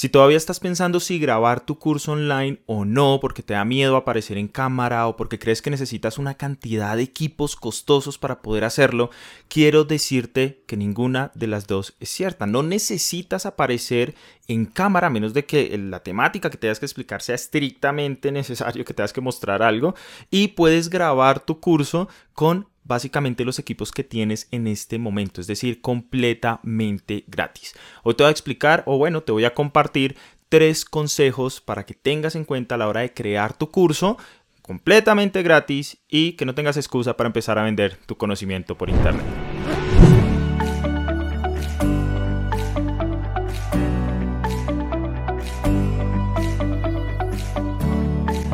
Si todavía estás pensando si grabar tu curso online o no, porque te da miedo aparecer en cámara o porque crees que necesitas una cantidad de equipos costosos para poder hacerlo, quiero decirte que ninguna de las dos es cierta. No necesitas aparecer en cámara a menos de que la temática que tengas que explicar sea estrictamente necesario, que tengas que mostrar algo y puedes grabar tu curso con básicamente los equipos que tienes en este momento, es decir, completamente gratis. Hoy te voy a explicar, o bueno, te voy a compartir tres consejos para que tengas en cuenta a la hora de crear tu curso completamente gratis y que no tengas excusa para empezar a vender tu conocimiento por internet.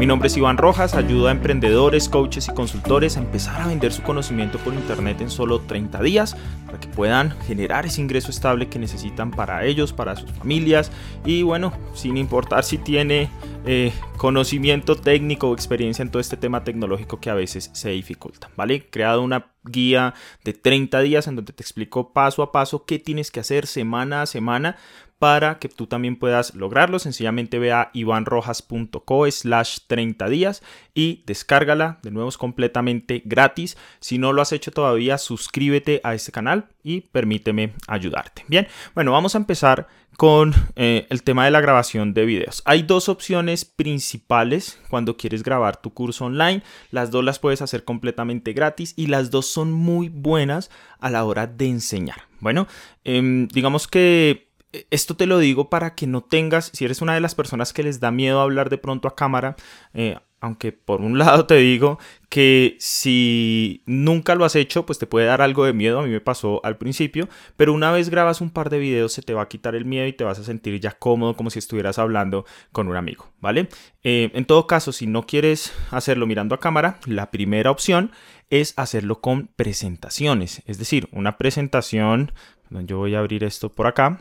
Mi nombre es Iván Rojas, ayudo a emprendedores, coaches y consultores a empezar a vender su conocimiento por internet en solo 30 días para que puedan generar ese ingreso estable que necesitan para ellos, para sus familias y bueno, sin importar si tiene eh, conocimiento técnico o experiencia en todo este tema tecnológico que a veces se dificulta, ¿vale? He creado una guía de 30 días en donde te explico paso a paso qué tienes que hacer semana a semana para que tú también puedas lograrlo. Sencillamente ve a ivanrojas.co slash 30 días y descárgala. De nuevo es completamente gratis. Si no lo has hecho todavía, suscríbete a este canal y permíteme ayudarte. Bien, bueno, vamos a empezar con eh, el tema de la grabación de videos. Hay dos opciones principales cuando quieres grabar tu curso online. Las dos las puedes hacer completamente gratis y las dos son muy buenas a la hora de enseñar. Bueno, em, digamos que esto te lo digo para que no tengas, si eres una de las personas que les da miedo hablar de pronto a cámara, eh, aunque por un lado te digo que si nunca lo has hecho, pues te puede dar algo de miedo, a mí me pasó al principio, pero una vez grabas un par de videos se te va a quitar el miedo y te vas a sentir ya cómodo como si estuvieras hablando con un amigo, ¿vale? Eh, en todo caso, si no quieres hacerlo mirando a cámara, la primera opción es hacerlo con presentaciones, es decir, una presentación, yo voy a abrir esto por acá,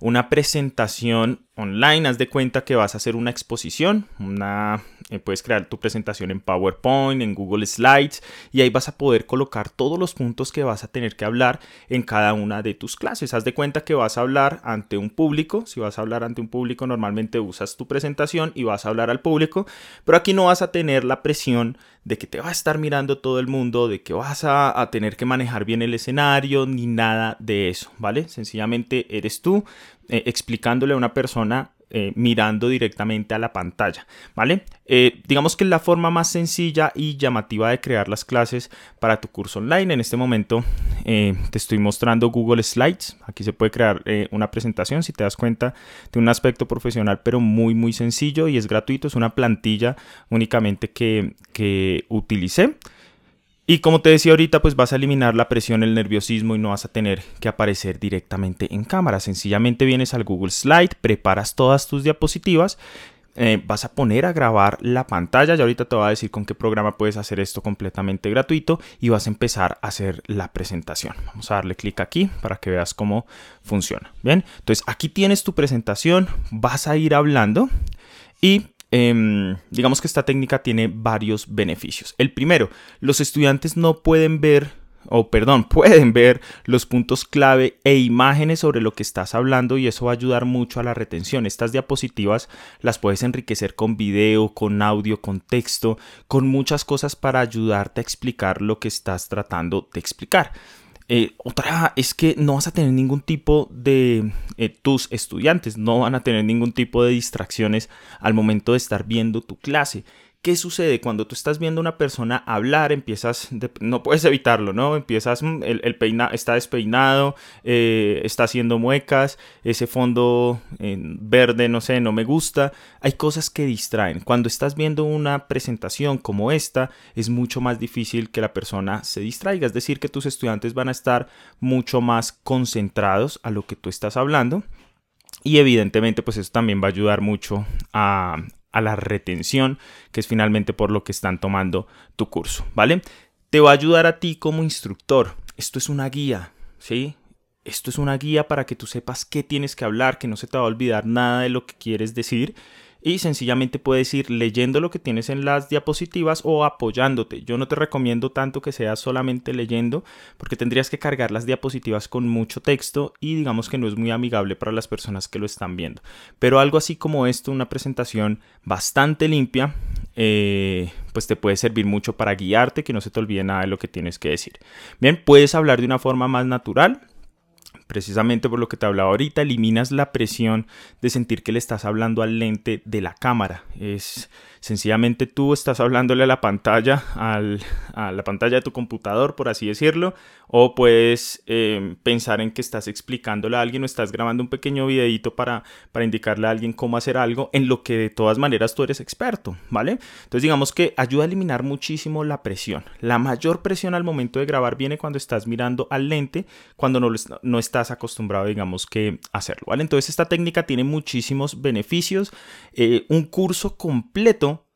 una presentación online, haz de cuenta que vas a hacer una exposición, una, eh, puedes crear tu presentación en PowerPoint, en Google Slides y ahí vas a poder colocar todos los puntos que vas a tener que hablar en cada una de tus clases. Haz de cuenta que vas a hablar ante un público, si vas a hablar ante un público normalmente usas tu presentación y vas a hablar al público, pero aquí no vas a tener la presión de que te va a estar mirando todo el mundo, de que vas a, a tener que manejar bien el escenario, ni nada de eso, ¿vale? Sencillamente eres tú eh, explicándole a una persona eh, mirando directamente a la pantalla, ¿vale? Eh, digamos que es la forma más sencilla y llamativa de crear las clases para tu curso online. En este momento te estoy mostrando Google Slides. Aquí se puede crear una presentación, si te das cuenta, de un aspecto profesional, pero muy, muy sencillo y es gratuito. Es una plantilla únicamente que, que utilicé. Y como te decía ahorita, pues vas a eliminar la presión, el nerviosismo y no vas a tener que aparecer directamente en cámara. Sencillamente vienes al Google Slide, preparas todas tus diapositivas, eh, vas a poner a grabar la pantalla. Y ahorita te voy a decir con qué programa puedes hacer esto completamente gratuito y vas a empezar a hacer la presentación. Vamos a darle clic aquí para que veas cómo funciona. Bien, entonces aquí tienes tu presentación, vas a ir hablando y Em, digamos que esta técnica tiene varios beneficios. El primero, los estudiantes no pueden ver o perdón, pueden ver los puntos clave e imágenes sobre lo que estás hablando y eso va a ayudar mucho a la retención. Estas diapositivas las puedes enriquecer con video, con audio, con texto, con muchas cosas para ayudarte a explicar lo que estás tratando de explicar. Eh, otra es que no vas a tener ningún tipo de, eh, tus estudiantes no van a tener ningún tipo de distracciones al momento de estar viendo tu clase. ¿Qué sucede cuando tú estás viendo a una persona hablar? Empiezas, no puedes evitarlo, ¿no? Empiezas, mm, el, el peina, está despeinado, eh, está haciendo muecas, ese fondo verde, no sé, no me gusta. Hay cosas que distraen. Cuando estás viendo una presentación como esta, es mucho más difícil que la persona se distraiga. Es decir, que tus estudiantes van a estar mucho más concentrados a lo que tú estás hablando. Y evidentemente, pues eso también va a ayudar mucho a, a la retención, que es finalmente por lo que están tomando tu curso, ¿vale? Te va a ayudar a ti como instructor. Esto es una guía, ¿sí? Esto es una guía para que tú sepas qué tienes que hablar, que no se te va a olvidar nada de lo que quieres decir y sencillamente puedes ir leyendo lo que tienes en las diapositivas o apoyándote. Yo no te recomiendo tanto que seas solamente leyendo porque tendrías que cargar las diapositivas con mucho texto y digamos que no es muy amigable para las personas que lo están viendo. Pero algo así como esto, una presentación bastante limpia, eh, pues te puede servir mucho para guiarte, que no se te olvide nada de lo que tienes que decir. Bien, puedes hablar de una forma más natural, precisamente por lo que te hablaba ahorita, eliminas la presión de sentir que le estás hablando al lente de la cámara. Es sencillamente tú estás hablándole a la pantalla, a la pantalla de tu computador, por así decirlo, o puedes em, pensar en que estás explicándole a alguien o estás grabando un pequeño videito para, para indicarle a alguien cómo hacer algo en lo que de todas maneras tú eres experto, ¿vale? Entonces digamos que ayuda a eliminar muchísimo la presión. La mayor presión al momento de grabar viene cuando estás mirando al lente, cuando no, no estás acostumbrado, digamos que, hacerlo, ¿vale? Entonces esta técnica tiene muchísimos beneficios. Eh, un curso completo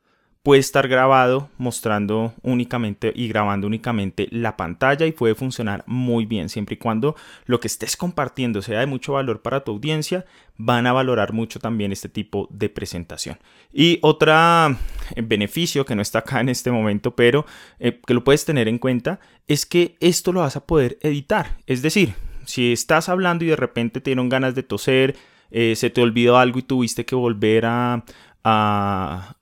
puede estar grabado mostrando únicamente y grabando únicamente la pantalla y puede funcionar muy bien siempre y cuando lo que estés compartiendo sea de mucho valor para tu audiencia van a valorar mucho también este tipo de presentación y otro eh, beneficio que no está acá en este momento pero eh, que lo puedes tener en cuenta es que esto lo vas a poder editar es decir si estás hablando y de repente te dieron ganas de toser eh, se te olvidó algo y tuviste que volver a,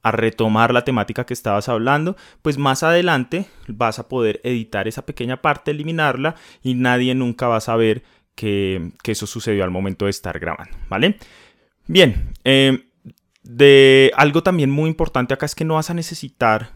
retomar la temática que estabas hablando, pues más adelante vas a poder editar esa pequeña parte, eliminarla y nadie nunca va a saber que, eso sucedió al momento de estar grabando, ¿vale? Bien, eh, de algo también muy importante acá es que no vas a necesitar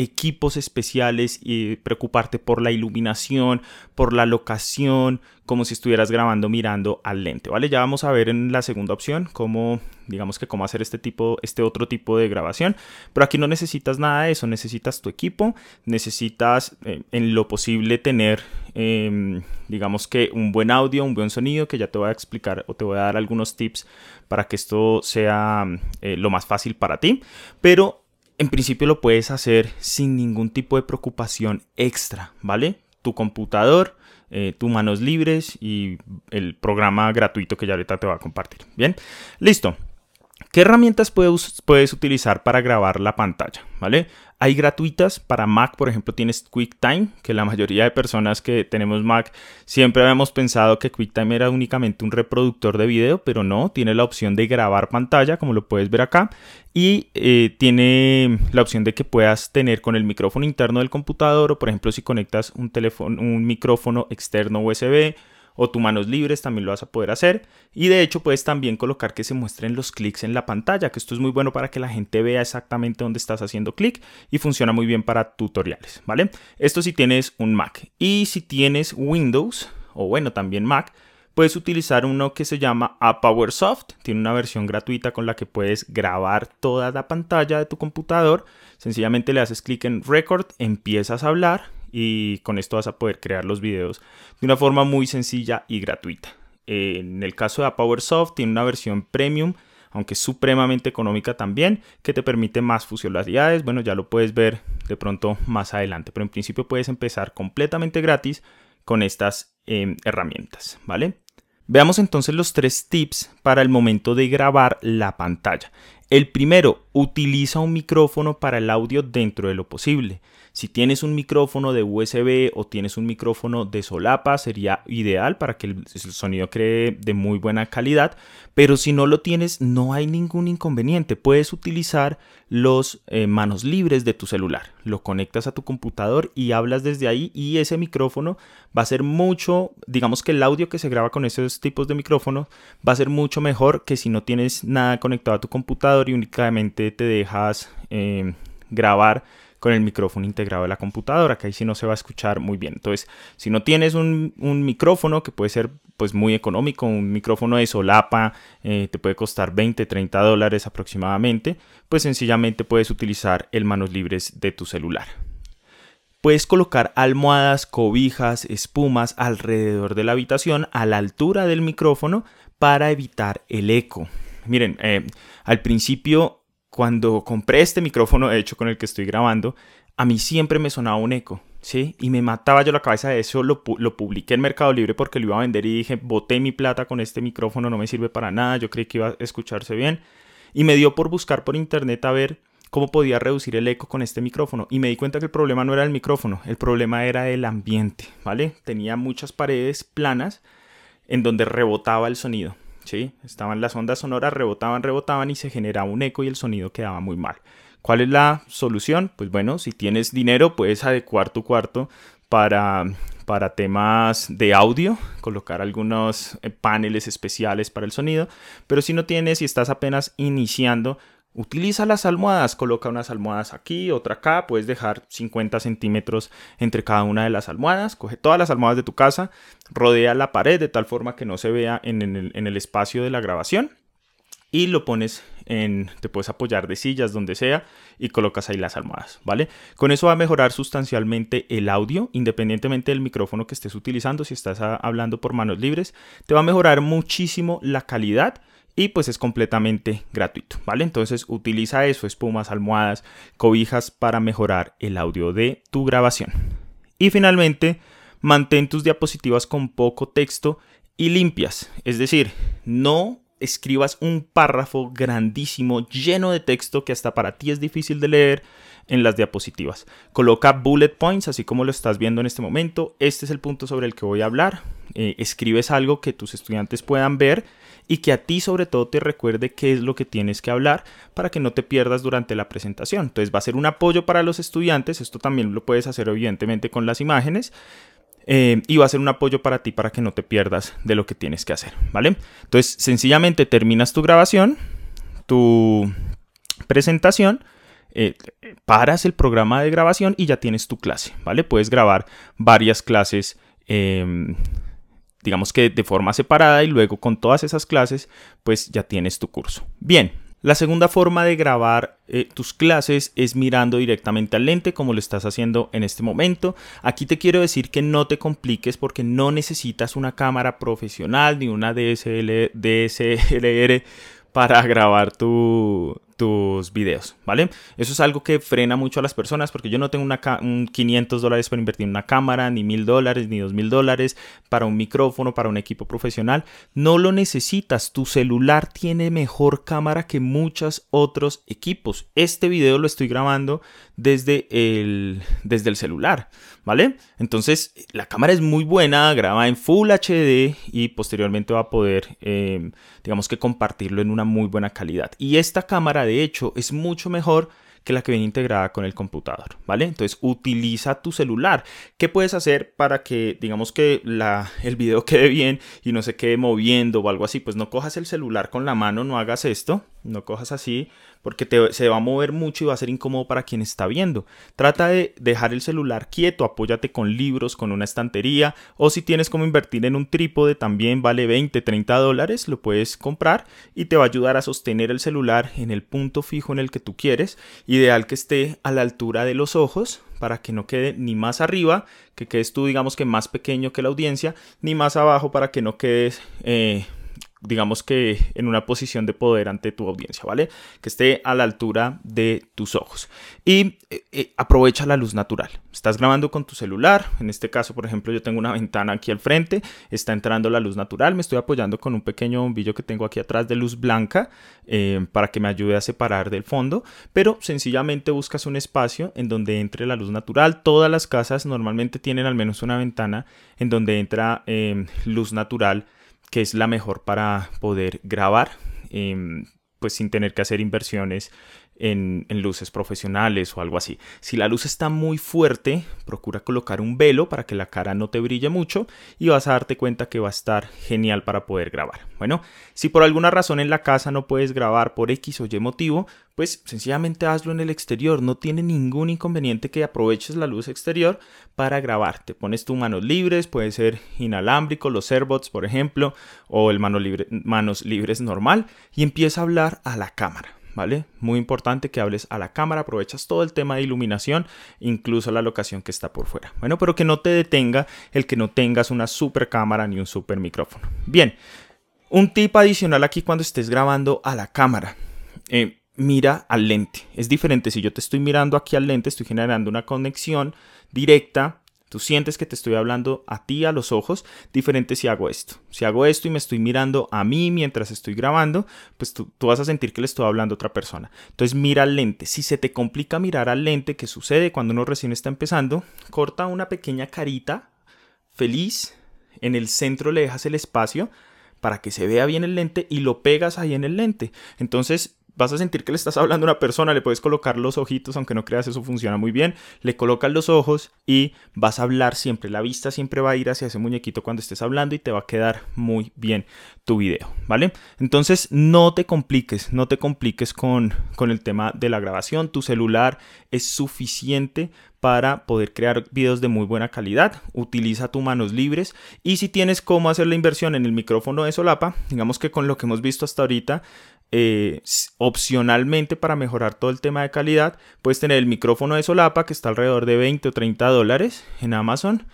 equipos especiales y preocuparte por la iluminación, por la locación, como si estuvieras grabando mirando al lente, ¿vale? Ya vamos a ver en la segunda opción cómo, digamos que cómo hacer este tipo, este otro tipo de grabación, pero aquí no necesitas nada de eso, necesitas tu equipo, necesitas eh, en lo posible tener, em, digamos que un buen audio, un buen sonido, que ya te voy a explicar o te voy a dar algunos tips para que esto sea eh, lo más fácil para ti, pero en principio lo puedes hacer sin ningún tipo de preocupación extra, ¿vale? Tu computador, eh, tus manos libres y el programa gratuito que ya ahorita te voy a compartir. Bien, listo. ¿Qué herramientas puedes, utilizar para grabar la pantalla? ¿Vale? Hay gratuitas para Mac, por ejemplo, tienes QuickTime, que la mayoría de personas que tenemos Mac siempre habíamos pensado que QuickTime era únicamente un reproductor de video, pero no, tiene la opción de grabar pantalla, como lo puedes ver acá, y eh, tiene la opción de que puedas tener con el micrófono interno del computador, o por ejemplo, si conectas un teléfono, un micrófono externo USB o tus manos libres también lo vas a poder hacer. Y de hecho puedes también colocar que se muestren los clics en la pantalla, que esto es muy bueno para que la gente vea exactamente dónde estás haciendo clic y funciona muy bien para tutoriales, ¿vale? Esto si tienes un Mac. Y si tienes Windows, o bueno, también Mac, puedes utilizar uno que se llama APowerSoft. Tiene una versión gratuita con la que puedes grabar toda la pantalla de tu computador. Sencillamente le haces clic en Record, empiezas a hablar y con esto vas a poder crear los videos de una forma muy sencilla y gratuita. En el caso de PowerSoft tiene una versión premium, aunque supremamente económica también, que te permite más funcionalidades. Bueno, ya lo puedes ver de pronto más adelante, pero en principio puedes empezar completamente gratis con estas em, herramientas, ¿vale? Veamos entonces los tres tips para el momento de grabar la pantalla. El primero, utiliza un micrófono para el audio dentro de lo posible. Si tienes un micrófono de USB o tienes un micrófono de solapa, sería ideal para que el sonido cree de muy buena calidad. Pero si no lo tienes, no hay ningún inconveniente. Puedes utilizar los eh, manos libres de tu celular. Lo conectas a tu computador y hablas desde ahí y ese micrófono va a ser mucho, digamos que el audio que se graba con esos tipos de micrófonos va a ser mucho mejor que si no tienes nada conectado a tu computador y únicamente te dejas eh, grabar con el micrófono integrado de la computadora, que ahí sí no se va a escuchar muy bien. Entonces, si no tienes un, micrófono que puede ser pues muy económico, un micrófono de solapa, eh, te puede costar 20, 30 dólares aproximadamente, pues sencillamente puedes utilizar el manos libres de tu celular. Puedes colocar almohadas, cobijas, espumas alrededor de la habitación a la altura del micrófono para evitar el eco. Miren, eh, al principio cuando compré este micrófono, de hecho, con el que estoy grabando, a mí siempre me sonaba un eco, ¿sí? Y me mataba yo la cabeza de eso, lo, lo, publiqué en Mercado Libre porque lo iba a vender y dije, boté mi plata con este micrófono, no me sirve para nada, yo creí que iba a escucharse bien. y me dio por buscar por internet a ver cómo podía reducir el eco con este micrófono y me di cuenta que el problema no era el micrófono, el problema era el ambiente, ¿vale? Tenía muchas paredes planas en donde rebotaba el sonido, ¿sí? Estaban las ondas sonoras, rebotaban, rebotaban y se generaba un eco y el sonido quedaba muy mal. ¿Cuál es la solución? Pues bueno, si tienes dinero puedes adecuar tu cuarto para, para temas de audio, colocar algunos eh, paneles especiales para el sonido, pero si no tienes y estás apenas iniciando, Utiliza las almohadas, coloca unas almohadas aquí, otra acá, puedes dejar 50 centímetros entre cada una de las almohadas, coge todas las almohadas de tu casa, rodea la pared de tal forma que no se vea en el, espacio de la grabación y lo pones en, te puedes apoyar de sillas donde sea y colocas ahí las almohadas, ¿vale? Con eso va a mejorar sustancialmente el audio, independientemente del micrófono que estés utilizando, si estás hablando por manos libres, te va a mejorar muchísimo la calidad y pues es completamente gratuito, ¿vale? Entonces utiliza eso, espumas, almohadas, cobijas para mejorar el audio de tu grabación. Y finalmente, mantén tus diapositivas con poco texto y limpias, es decir, no escribas un párrafo grandísimo lleno de texto que hasta para ti es difícil de leer en las diapositivas. Coloca bullet points, así como lo estás viendo en este momento. Este es el punto sobre el que voy a hablar. Eh, escribes algo que tus estudiantes puedan ver y que a ti sobre todo te recuerde qué es lo que tienes que hablar para que no te pierdas durante la presentación. Entonces va a ser un apoyo para los estudiantes, esto también lo puedes hacer evidentemente con las imágenes. Eh, y va a ser un apoyo para ti para que no te pierdas de lo que tienes que hacer, ¿vale? Entonces, sencillamente terminas tu grabación, tu presentación, eh, paras el programa de grabación y ya tienes tu clase, ¿vale? Puedes grabar varias clases em, digamos que de forma separada y luego con todas esas clases pues ya tienes tu curso. Bien, la segunda forma de grabar eh, tus clases es mirando directamente al lente como lo estás haciendo en este momento. Aquí te quiero decir que no te compliques porque no necesitas una cámara profesional ni una DSL, DSLR para grabar tu, tus videos, ¿vale? Eso es algo que frena mucho a las personas porque yo no tengo una un 500 dólares para invertir en una cámara, ni 1000 dólares, ni 2000 dólares para un micrófono, para un equipo profesional. No lo necesitas. Tu celular tiene mejor cámara que muchos otros equipos. Este video lo estoy grabando desde el, desde el celular, ¿vale? Entonces, la cámara es muy buena, graba en Full HD y posteriormente va a poder, eh, digamos que compartirlo en una muy buena calidad. Y esta cámara de hecho es mucho mejor que la que viene integrada con el computador, ¿vale? Entonces utiliza tu celular. ¿Qué puedes hacer para que, digamos que la, el video quede bien y no se quede moviendo o algo así? Pues no cojas el celular con la mano, no hagas esto, no cojas así, porque se va a mover mucho y va a ser incómodo para quien está viendo. Trata de dejar el celular quieto, apóyate con libros, con una estantería o si tienes como invertir en un trípode también vale 20, 30 dólares, lo puedes comprar y te va a ayudar a sostener el celular en el punto fijo en el que tú quieres, ideal que esté a la altura de los ojos para que no quede ni más arriba, que quedes tú digamos que más pequeño que la audiencia, ni más abajo para que no quedes... Eh, digamos que en una posición de poder ante tu audiencia, ¿vale? Que esté a la altura de tus ojos. Y eh, eh, aprovecha la luz natural. Estás grabando con tu celular, en este caso, por ejemplo, yo tengo una ventana aquí al frente, está entrando la luz natural, me estoy apoyando con un pequeño bombillo que tengo aquí atrás de luz blanca eh, para que me ayude a separar del fondo, pero sencillamente buscas un espacio en donde entre la luz natural. Todas las casas normalmente tienen al menos una ventana en donde entra luz natural que es la mejor para poder grabar, em, pues sin tener que hacer inversiones en, luces profesionales o algo así. Si la luz está muy fuerte, procura colocar un velo para que la cara no te brille mucho y vas a darte cuenta que va a estar genial para poder grabar. Bueno, si por alguna razón en la casa no puedes grabar por X o Y motivo, pues sencillamente hazlo en el exterior. No tiene ningún inconveniente que aproveches la luz exterior para grabar. Te pones tus manos libres, puede ser inalámbrico, los AirBots por ejemplo, o el mano libre, manos libres normal y empieza a hablar a la cámara. ¿Vale? Muy importante que hables a la cámara, aprovechas todo el tema de iluminación, incluso la locación que está por fuera. Bueno, pero que no te detenga el que no tengas una super cámara ni un super micrófono. Bien, un tip adicional aquí cuando estés grabando a la cámara. Eh, mira al lente. Es diferente si yo te estoy mirando aquí al lente, estoy generando una conexión directa Tú sientes que te estoy hablando a ti a los ojos, diferente si hago esto. Si hago esto y me estoy mirando a mí mientras estoy grabando, pues tú, vas a sentir que le estoy hablando a otra persona. Entonces mira al lente. Si se te complica mirar al lente, que sucede cuando uno recién está empezando, corta una pequeña carita feliz. En el centro le dejas el espacio para que se vea bien el lente y lo pegas ahí en el lente. Entonces vas a sentir que le estás hablando a una persona, le puedes colocar los ojitos, aunque no creas eso funciona muy bien, le colocas los ojos y vas a hablar siempre, la vista siempre va a ir hacia ese muñequito cuando estés hablando y te va a quedar muy bien tu video, ¿vale? Entonces no te compliques, no te compliques con, con el tema de la grabación, tu celular es suficiente para poder crear videos de muy buena calidad. Utiliza tus manos libres y si tienes cómo hacer la inversión en el micrófono de solapa, digamos que con lo que hemos visto hasta ahorita, eh, opcionalmente para mejorar todo el tema de calidad, puedes tener el micrófono de solapa que está alrededor de 20 o 30 dólares en Amazon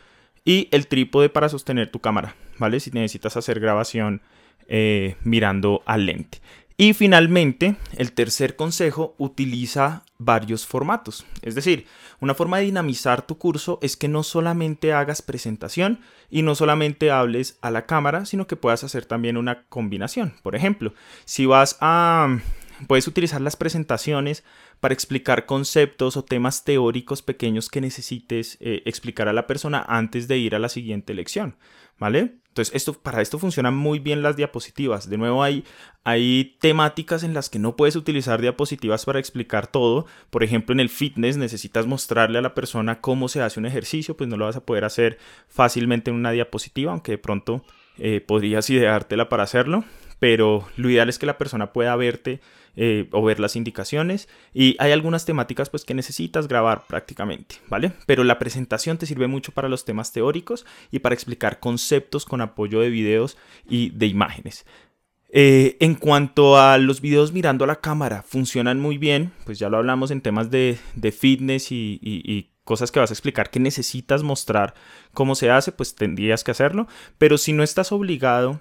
y el trípode para sostener tu cámara, ¿vale? Si necesitas hacer grabación eh, mirando al lente. Y finalmente, el tercer consejo utiliza varios formatos. Es decir, una forma de dinamizar tu curso es que no solamente hagas presentación y no solamente hables a la cámara, sino que puedas hacer también una combinación. Por ejemplo, si vas a... Puedes utilizar las presentaciones para explicar conceptos o temas teóricos pequeños que necesites eh, explicar a la persona antes de ir a la siguiente lección, ¿vale? Entonces, esto, para esto funcionan muy bien las diapositivas. De nuevo, hay, hay temáticas en las que no puedes utilizar diapositivas para explicar todo. Por ejemplo, en el fitness necesitas mostrarle a la persona cómo se hace un ejercicio, pues no lo vas a poder hacer fácilmente en una diapositiva, aunque de pronto eh, podrías ideártela para hacerlo pero lo ideal es que la persona pueda verte eh, o ver las indicaciones y hay algunas temáticas pues que necesitas grabar prácticamente, ¿vale? Pero la presentación te sirve mucho para los temas teóricos y para explicar conceptos con apoyo de videos y de imágenes. Eh, en cuanto a los videos mirando a la cámara, funcionan muy bien, pues ya lo hablamos en temas de, fitness y, y cosas que vas a explicar que necesitas mostrar cómo se hace, pues tendrías que hacerlo, pero si no estás obligado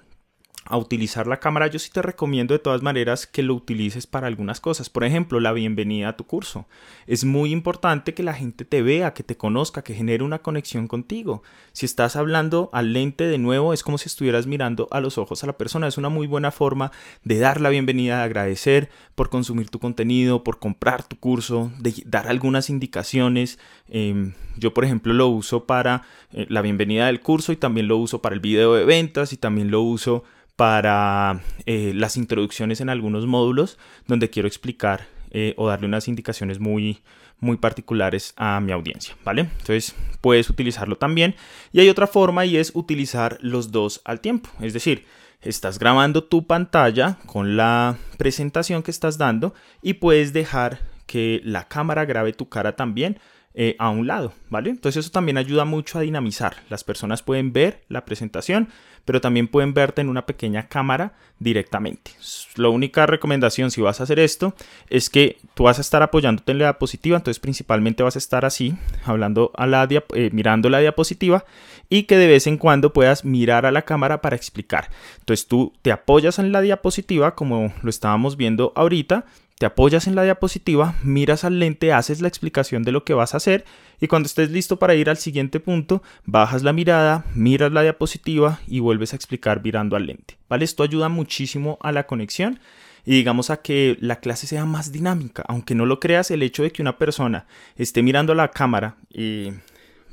a utilizar la cámara, yo sí te recomiendo de todas maneras que lo utilices para algunas cosas. Por ejemplo, la bienvenida a tu curso. Es muy importante que la gente te vea, que te conozca, que genere una conexión contigo. Si estás hablando al lente de nuevo, es como si estuvieras mirando a los ojos a la persona. Es una muy buena forma de dar la bienvenida, de agradecer por consumir tu contenido, por comprar tu curso, de dar algunas indicaciones. Em, yo, por ejemplo, lo uso para eh, la bienvenida del curso y también lo uso para el video de ventas y también lo uso para eh, las introducciones en algunos módulos donde quiero explicar eh, o darle unas indicaciones muy, muy particulares a mi audiencia, ¿vale? Entonces puedes utilizarlo también. Y hay otra forma y es utilizar los dos al tiempo. Es decir, estás grabando tu pantalla con la presentación que estás dando y puedes dejar que la cámara grabe tu cara también eh, a un lado, ¿vale? Entonces eso también ayuda mucho a dinamizar. Las personas pueden ver la presentación, pero también pueden verte en una pequeña cámara directamente. La única recomendación si vas a hacer esto es que tú vas a estar apoyándote en la diapositiva, entonces principalmente vas a estar así, hablando a la eh, mirando la diapositiva y que de vez en cuando puedas mirar a la cámara para explicar. Entonces tú te apoyas en la diapositiva como lo estábamos viendo ahorita te apoyas en la diapositiva, miras al lente, haces la explicación de lo que vas a hacer y cuando estés listo para ir al siguiente punto, bajas la mirada, miras la diapositiva y vuelves a explicar mirando al lente. ¿Vale? Esto ayuda muchísimo a la conexión y digamos a que la clase sea más dinámica. Aunque no lo creas, el hecho de que una persona esté mirando a la cámara y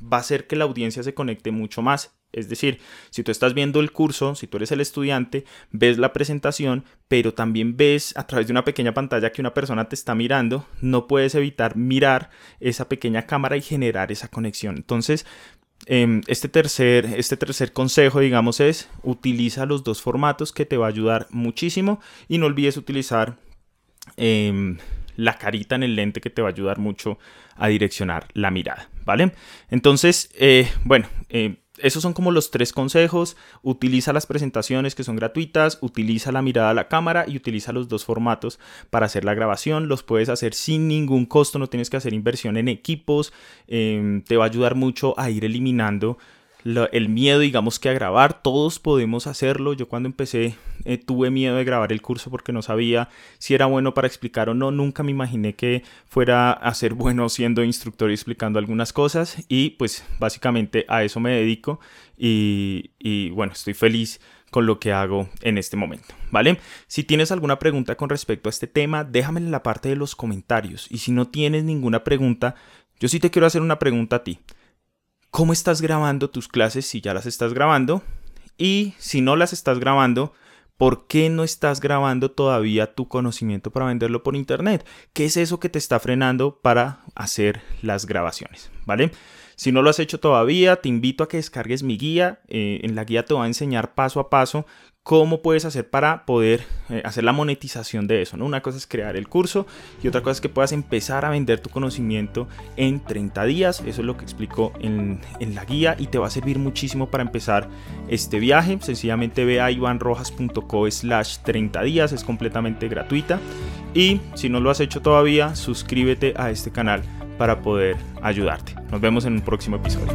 va a hacer que la audiencia se conecte mucho más es decir, si tú estás viendo el curso, si tú eres el estudiante, ves la presentación, pero también ves a través de una pequeña pantalla que una persona te está mirando, no puedes evitar mirar esa pequeña cámara y generar esa conexión. Entonces, em, este, tercer, este tercer consejo, digamos, es utiliza los dos formatos que te va a ayudar muchísimo y no olvides utilizar em, la carita en el lente que te va a ayudar mucho a direccionar la mirada, ¿vale? Entonces, eh, bueno, eh, esos son como los tres consejos. Utiliza las presentaciones que son gratuitas, utiliza la mirada a la cámara y utiliza los dos formatos para hacer la grabación. Los puedes hacer sin ningún costo, no tienes que hacer inversión en equipos. Em, te va a ayudar mucho a ir eliminando el miedo, digamos que a grabar, todos podemos hacerlo. Yo cuando empecé eh, tuve miedo de grabar el curso porque no sabía si era bueno para explicar o no. Nunca me imaginé que fuera a ser bueno siendo instructor y explicando algunas cosas y pues básicamente a eso me dedico y, y bueno, estoy feliz con lo que hago en este momento, ¿vale? Si tienes alguna pregunta con respecto a este tema, déjamela en la parte de los comentarios y si no tienes ninguna pregunta, yo sí te quiero hacer una pregunta a ti cómo estás grabando tus clases si ya las estás grabando y si no las estás grabando, ¿por qué no estás grabando todavía tu conocimiento para venderlo por internet? ¿Qué es eso que te está frenando para hacer las grabaciones? ¿Vale? Si no lo has hecho todavía, te invito a que descargues mi guía. Eh, en la guía te voy a enseñar paso a paso cómo puedes hacer para poder eh, hacer la monetización de eso. ¿no? Una cosa es crear el curso y otra cosa es que puedas empezar a vender tu conocimiento en 30 días. Eso es lo que explico en, en la guía y te va a servir muchísimo para empezar este viaje. Sencillamente ve a ivanrojas.co slash 30 días, es completamente gratuita. Y si no lo has hecho todavía, suscríbete a este canal para poder ayudarte. Nos vemos en un próximo episodio.